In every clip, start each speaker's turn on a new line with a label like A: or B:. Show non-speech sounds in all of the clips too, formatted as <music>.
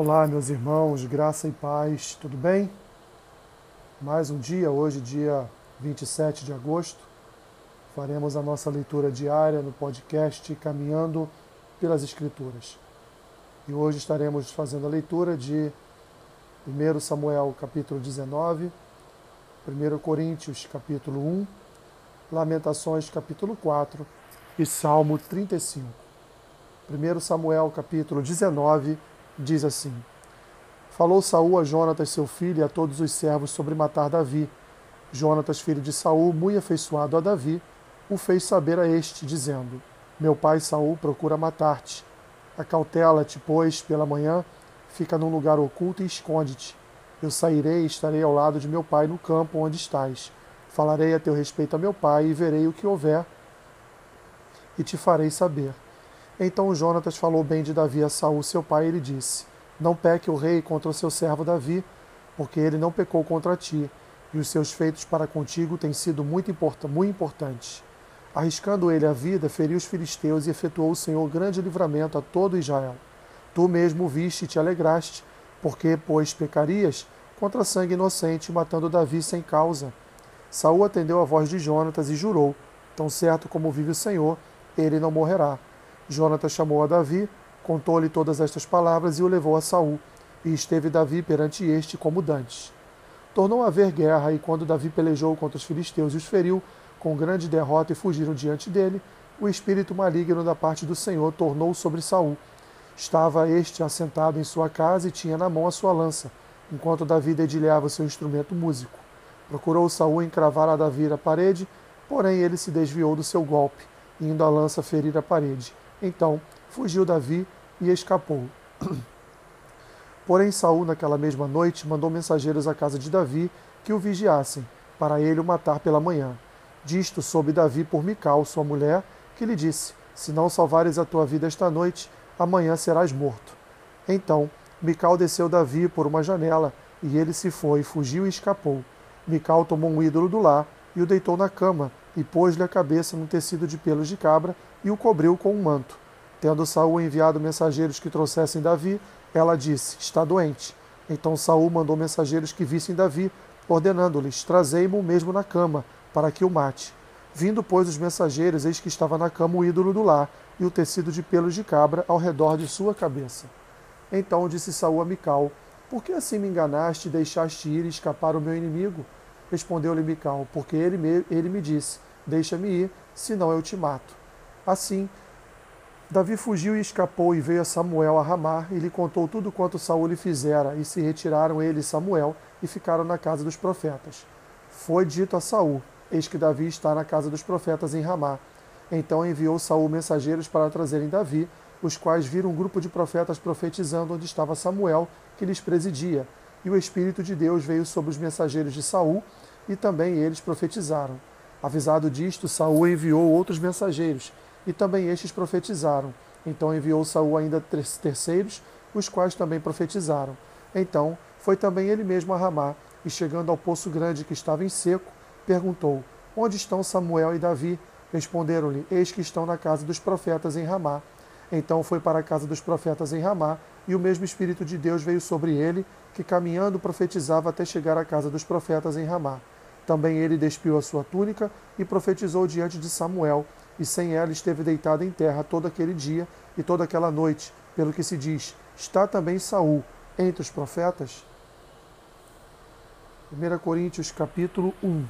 A: Olá, meus irmãos, graça e paz, tudo bem? Mais um dia, hoje, dia 27 de agosto, faremos a nossa leitura diária no podcast Caminhando pelas Escrituras. E hoje estaremos fazendo a leitura de 1 Samuel capítulo 19, 1 Coríntios capítulo 1, Lamentações capítulo 4 e Salmo 35. 1 Samuel capítulo 19 diz assim: Falou Saul a Jonatas, seu filho, e a todos os servos sobre matar Davi. Jonatas, filho de Saul, muito afeiçoado a Davi, o fez saber a este, dizendo: Meu pai Saul procura matar-te. Acautela-te, pois, pela manhã, fica num lugar oculto e esconde-te. Eu sairei e estarei ao lado de meu pai no campo onde estás. Falarei a teu respeito a meu pai e verei o que houver e te farei saber. Então Jonatas falou bem de Davi a Saul, seu pai, e lhe disse: Não peque o rei contra o seu servo Davi, porque ele não pecou contra ti, e os seus feitos para contigo têm sido muito, import muito importantes. Arriscando ele a vida, feriu os filisteus e efetuou o Senhor grande livramento a todo Israel. Tu mesmo viste e te alegraste, porque, pois, pecarias contra sangue inocente, matando Davi sem causa. Saul atendeu a voz de Jonatas e jurou: Tão certo como vive o Senhor, ele não morrerá. Jonatas chamou a Davi, contou-lhe todas estas palavras e o levou a Saul, e esteve Davi perante este como dantes. Tornou a haver guerra, e quando Davi pelejou contra os filisteus e os feriu, com grande derrota e fugiram diante dele, o espírito maligno da parte do Senhor tornou sobre Saul. Estava este assentado em sua casa e tinha na mão a sua lança, enquanto Davi dedilhava seu instrumento músico. Procurou Saul encravar a Davi a parede, porém ele se desviou do seu golpe, indo a lança ferir a parede. Então fugiu Davi e escapou. <clears throat> Porém, Saul, naquela mesma noite, mandou mensageiros à casa de Davi que o vigiassem, para ele o matar pela manhã. Disto soube Davi por Mical, sua mulher, que lhe disse: Se não salvares a tua vida esta noite, amanhã serás morto. Então Mical desceu Davi por uma janela, e ele se foi, fugiu e escapou. Mical tomou um ídolo do lar e o deitou na cama, e pôs-lhe a cabeça num tecido de pelos de cabra e o cobriu com um manto. Tendo Saul enviado mensageiros que trouxessem Davi, ela disse: Está doente. Então Saul mandou mensageiros que vissem Davi, ordenando-lhes: Trazei-mo mesmo na cama, para que o mate. Vindo, pois, os mensageiros, eis que estava na cama o ídolo do lar e o tecido de pelos de cabra ao redor de sua cabeça. Então disse Saul a Mical: Por que assim me enganaste e deixaste ir e escapar o meu inimigo? Respondeu-lhe Mical: Porque ele me, ele me disse: Deixa-me ir, senão eu te mato. Assim, Davi fugiu e escapou e veio a Samuel a Ramar e lhe contou tudo quanto Saul lhe fizera, e se retiraram ele e Samuel e ficaram na casa dos profetas. Foi dito a Saul: Eis que Davi está na casa dos profetas em Ramá. Então enviou Saul mensageiros para trazerem Davi, os quais viram um grupo de profetas profetizando onde estava Samuel, que lhes presidia. E o Espírito de Deus veio sobre os mensageiros de Saul, e também eles profetizaram. Avisado disto, Saul enviou outros mensageiros, e também estes profetizaram. Então enviou Saul ainda terceiros, os quais também profetizaram. Então foi também ele mesmo a Ramá, e chegando ao poço grande que estava em seco, perguntou: Onde estão Samuel e Davi? Responderam-lhe: Eis que estão na casa dos profetas em Ramá. Então foi para a casa dos profetas em Ramá, e o mesmo Espírito de Deus veio sobre ele, que caminhando profetizava até chegar à casa dos profetas em Ramá. Também ele despiu a sua túnica e profetizou diante de Samuel, e sem ela esteve deitado em terra todo aquele dia e toda aquela noite, pelo que se diz: está também Saul entre os profetas? 1 Coríntios capítulo 1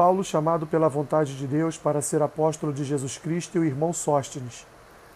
A: Paulo, chamado pela vontade de Deus para ser apóstolo de Jesus Cristo, e o irmão Sóstenes,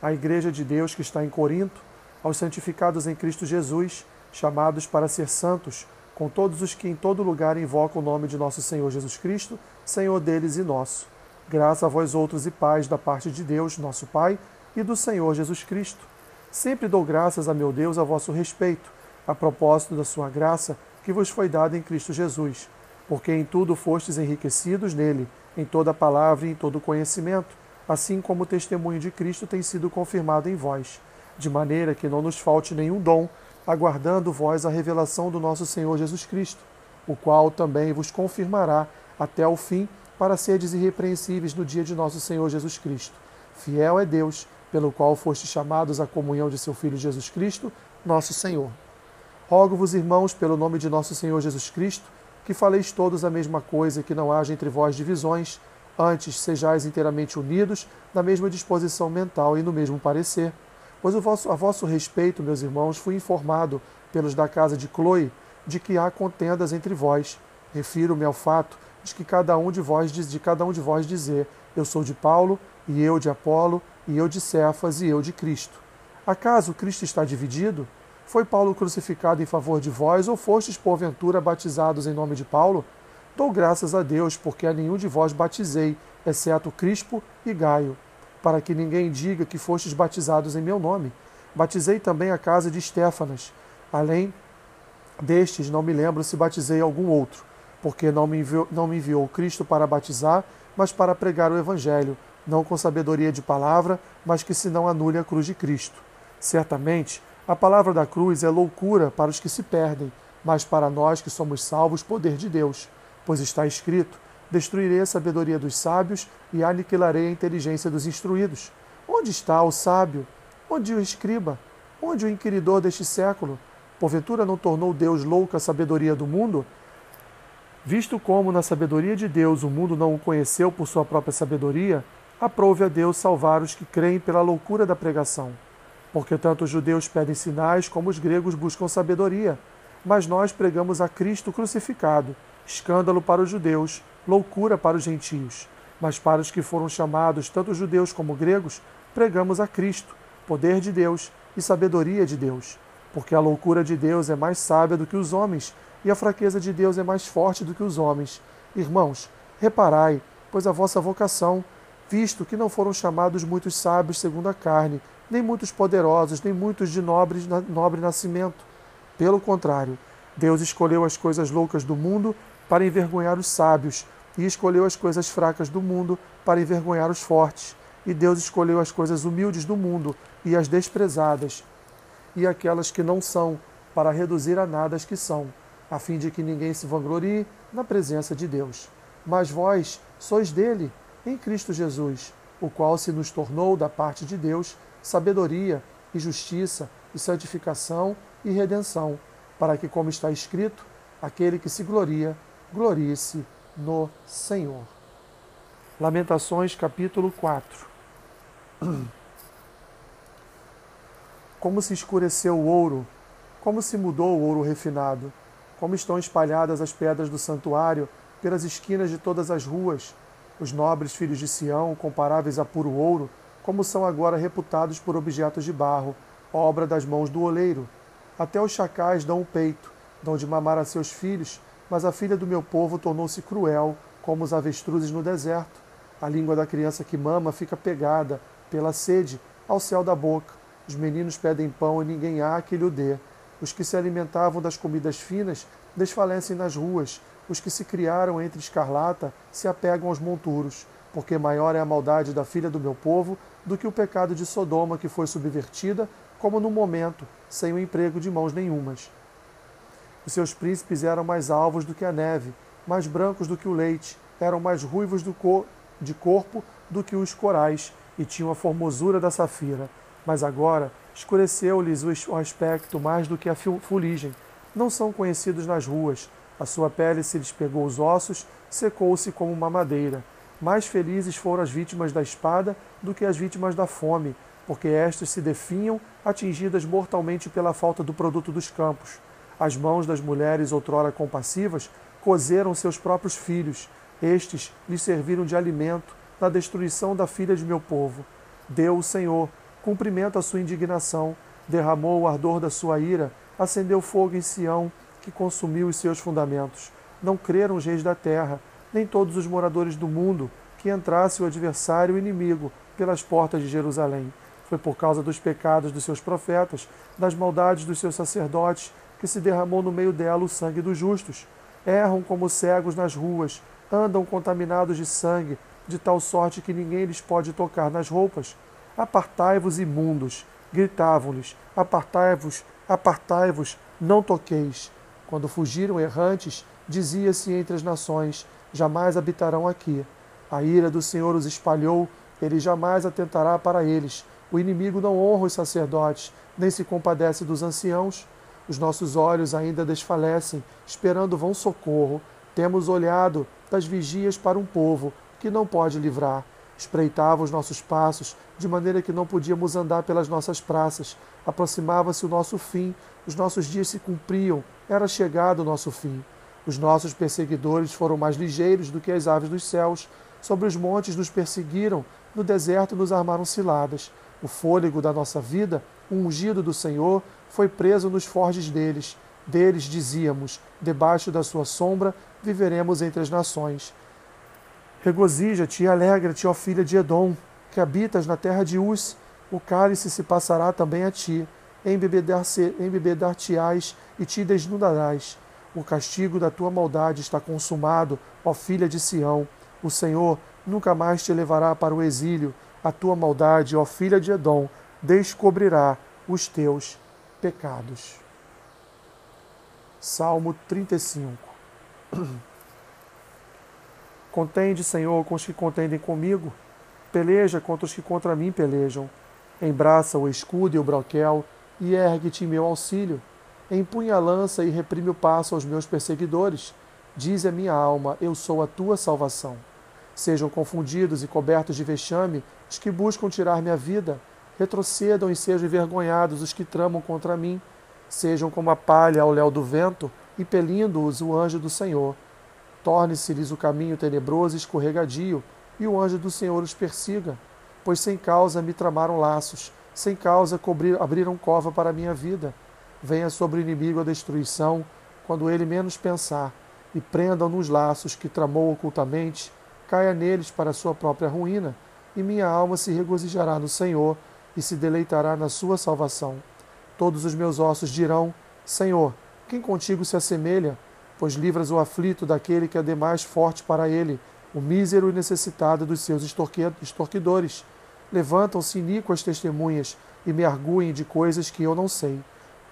A: a igreja de Deus que está em Corinto, aos santificados em Cristo Jesus, chamados para ser santos, com todos os que em todo lugar invocam o nome de nosso Senhor Jesus Cristo, Senhor deles e nosso. Graça a vós outros e paz da parte de Deus, nosso Pai, e do Senhor Jesus Cristo. Sempre dou graças a meu Deus a vosso respeito, a propósito da sua graça que vos foi dada em Cristo Jesus porque em tudo fostes enriquecidos nele, em toda palavra e em todo conhecimento, assim como o testemunho de Cristo tem sido confirmado em vós, de maneira que não nos falte nenhum dom, aguardando vós a revelação do nosso Senhor Jesus Cristo, o qual também vos confirmará até o fim, para seres irrepreensíveis no dia de nosso Senhor Jesus Cristo. Fiel é Deus, pelo qual fostes chamados à comunhão de seu Filho Jesus Cristo, nosso Senhor. Rogo-vos, irmãos, pelo nome de nosso Senhor Jesus Cristo, que faleis todos a mesma coisa que não haja entre vós divisões, antes sejais inteiramente unidos, na mesma disposição mental e no mesmo parecer. Pois vosso, a vosso respeito, meus irmãos, fui informado pelos da casa de Chloe de que há contendas entre vós. Refiro-me ao fato de que cada um de vós de cada um de vós dizer: Eu sou de Paulo, e eu de Apolo, e eu de Cefas, e eu de Cristo. Acaso Cristo está dividido? Foi Paulo crucificado em favor de vós, ou fostes porventura batizados em nome de Paulo? Dou graças a Deus, porque a nenhum de vós batizei, exceto Crispo e Gaio, para que ninguém diga que fostes batizados em meu nome. Batizei também a casa de Estéfanas. Além destes, não me lembro se batizei algum outro porque não me, enviou, não me enviou Cristo para batizar, mas para pregar o Evangelho, não com sabedoria de palavra, mas que se não anule a cruz de Cristo. Certamente, a palavra da cruz é loucura para os que se perdem, mas para nós que somos salvos, poder de Deus. Pois está escrito: Destruirei a sabedoria dos sábios e aniquilarei a inteligência dos instruídos. Onde está o sábio? Onde o escriba? Onde o inquiridor deste século? Porventura não tornou Deus louca a sabedoria do mundo? Visto como na sabedoria de Deus o mundo não o conheceu por sua própria sabedoria, aprove a Deus salvar os que creem pela loucura da pregação. Porque tanto os judeus pedem sinais como os gregos buscam sabedoria. Mas nós pregamos a Cristo crucificado, escândalo para os judeus, loucura para os gentios. Mas para os que foram chamados, tanto judeus como gregos, pregamos a Cristo, poder de Deus e sabedoria de Deus. Porque a loucura de Deus é mais sábia do que os homens, e a fraqueza de Deus é mais forte do que os homens. Irmãos, reparai, pois a vossa vocação, visto que não foram chamados muitos sábios segundo a carne, nem muitos poderosos, nem muitos de nobre, nobre nascimento. Pelo contrário, Deus escolheu as coisas loucas do mundo para envergonhar os sábios, e escolheu as coisas fracas do mundo para envergonhar os fortes. E Deus escolheu as coisas humildes do mundo e as desprezadas, e aquelas que não são, para reduzir a nada as que são a fim de que ninguém se vanglorie na presença de Deus. Mas vós sois dele, em Cristo Jesus, o qual se nos tornou da parte de Deus sabedoria e justiça e santificação e redenção, para que, como está escrito, aquele que se gloria, glorie-se no Senhor. Lamentações capítulo 4 Como se escureceu o ouro, como se mudou o ouro refinado como estão espalhadas as pedras do santuário pelas esquinas de todas as ruas. Os nobres filhos de Sião, comparáveis a puro ouro, como são agora reputados por objetos de barro, obra das mãos do oleiro. Até os chacais dão o peito, dão de mamar a seus filhos, mas a filha do meu povo tornou-se cruel, como os avestruzes no deserto. A língua da criança que mama fica pegada, pela sede, ao céu da boca. Os meninos pedem pão e ninguém há que lhe o dê. Os que se alimentavam das comidas finas desfalecem nas ruas. Os que se criaram entre escarlata se apegam aos monturos, porque maior é a maldade da filha do meu povo do que o pecado de Sodoma, que foi subvertida, como no momento, sem o emprego de mãos nenhumas. Os seus príncipes eram mais alvos do que a neve, mais brancos do que o leite, eram mais ruivos cor, de corpo do que os corais, e tinham a formosura da safira. Mas agora escureceu-lhes o aspecto mais do que a fuligem. Não são conhecidos nas ruas. A sua pele se lhes pegou os ossos, secou-se como uma madeira. Mais felizes foram as vítimas da espada do que as vítimas da fome, porque estas se definham, atingidas mortalmente pela falta do produto dos campos. As mãos das mulheres, outrora compassivas, cozeram seus próprios filhos. Estes lhes serviram de alimento na destruição da filha de meu povo. Deu o Senhor cumprimento a sua indignação, derramou o ardor da sua ira, acendeu fogo em Sião, que consumiu os seus fundamentos. Não creram os reis da terra, nem todos os moradores do mundo, que entrasse o adversário o inimigo pelas portas de Jerusalém. Foi por causa dos pecados dos seus profetas, das maldades dos seus sacerdotes, que se derramou no meio dela o sangue dos justos. Erram como cegos nas ruas, andam contaminados de sangue, de tal sorte que ninguém lhes pode tocar nas roupas. Apartai-vos, imundos! Gritavam-lhes: Apartai-vos, apartai-vos, não toqueis. Quando fugiram errantes, Dizia-se entre as nações: jamais habitarão aqui. A ira do Senhor os espalhou, ele jamais atentará para eles. O inimigo não honra os sacerdotes, nem se compadece dos anciãos. Os nossos olhos ainda desfalecem, esperando vão socorro. Temos olhado das vigias para um povo que não pode livrar. Espreitava os nossos passos, de maneira que não podíamos andar pelas nossas praças. Aproximava-se o nosso fim, os nossos dias se cumpriam, era chegado o nosso fim. Os nossos perseguidores foram mais ligeiros do que as aves dos céus. Sobre os montes nos perseguiram, no deserto nos armaram ciladas. O fôlego da nossa vida, o ungido do Senhor, foi preso nos forges deles. Deles dizíamos: debaixo da sua sombra viveremos entre as nações. Regozija-te e alegra-te, ó filha de Edom, que habitas na terra de Uz. O cálice se passará também a ti. Embebedar-te-ás e te desnudarás. O castigo da tua maldade está consumado, ó filha de Sião. O Senhor nunca mais te levará para o exílio. A tua maldade, ó filha de Edom, descobrirá os teus pecados. Salmo 35 <clears throat> Contende, Senhor, com os que contendem comigo, peleja contra os que contra mim pelejam. Embraça o escudo e o broquel, e ergue-te em meu auxílio. Empunha a lança e reprime o passo aos meus perseguidores. Diz a minha alma: Eu sou a tua salvação. Sejam confundidos e cobertos de vexame os que buscam tirar minha vida. Retrocedam e sejam envergonhados os que tramam contra mim. Sejam como a palha ao léu do vento, impelindo-os o anjo do Senhor. Torne-se-lhes o caminho tenebroso e escorregadio, e o anjo do Senhor os persiga. Pois sem causa me tramaram laços, sem causa abriram cova para a minha vida. Venha sobre o inimigo a destruição, quando ele menos pensar, e prendam nos laços que tramou ocultamente, caia neles para sua própria ruína, e minha alma se regozijará no Senhor e se deleitará na sua salvação. Todos os meus ossos dirão: Senhor, quem contigo se assemelha? pois livras o aflito daquele que é demais forte para ele, o mísero e necessitado dos seus extorquidores. Levantam-se iníquas testemunhas e me arguem de coisas que eu não sei.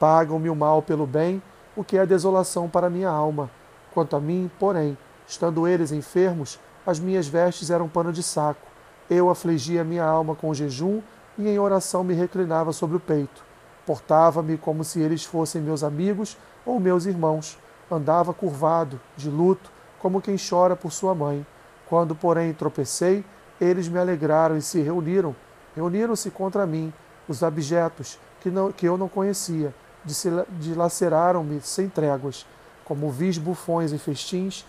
A: Pagam-me o mal pelo bem, o que é desolação para minha alma. Quanto a mim, porém, estando eles enfermos, as minhas vestes eram pano de saco. Eu afligia minha alma com jejum e em oração me reclinava sobre o peito. Portava-me como se eles fossem meus amigos ou meus irmãos andava curvado, de luto, como quem chora por sua mãe. Quando, porém, tropecei, eles me alegraram e se reuniram. Reuniram-se contra mim, os abjetos, que, não, que eu não conhecia, dilaceraram-me sem tréguas. Como vis bufões e festins,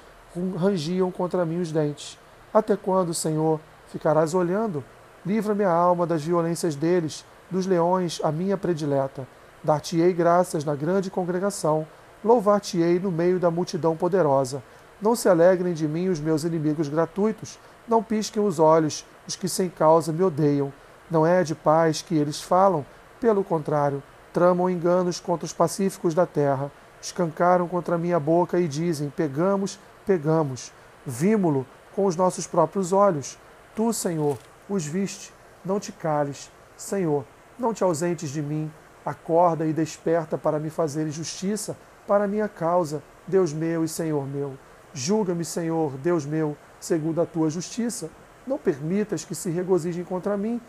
A: rangiam contra mim os dentes. Até quando, Senhor, ficarás olhando? Livra-me a alma das violências deles, dos leões, a minha predileta. Dar-te-ei graças na grande congregação louvar-te-ei no meio da multidão poderosa. Não se alegrem de mim os meus inimigos gratuitos, não pisquem os olhos os que sem causa me odeiam. Não é de paz que eles falam, pelo contrário, tramam enganos contra os pacíficos da terra. Escancaram contra minha boca e dizem: Pegamos, pegamos. Vimo-lo com os nossos próprios olhos. Tu, Senhor, os viste, não te cales. Senhor, não te ausentes de mim. Acorda e desperta para me fazer justiça para a minha causa, Deus meu e Senhor meu. Julga-me, Senhor, Deus meu, segundo a tua justiça. Não permitas que se regozijem contra mim.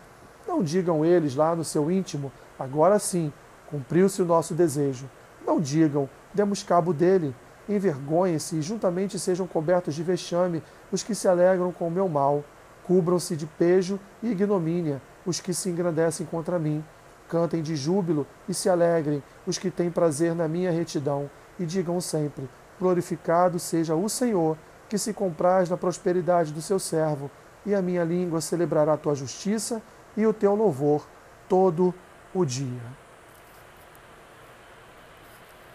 A: Não digam eles lá no seu íntimo, agora sim, cumpriu-se o nosso desejo. Não digam, demos cabo dele. Envergonhem-se e juntamente sejam cobertos de vexame os que se alegram com o meu mal. Cubram-se de pejo e ignomínia os que se engrandecem contra mim Cantem de júbilo e se alegrem os que têm prazer na minha retidão, e digam sempre: Glorificado seja o Senhor, que se compraz na prosperidade do seu servo, e a minha língua celebrará a tua justiça e o teu louvor todo o dia.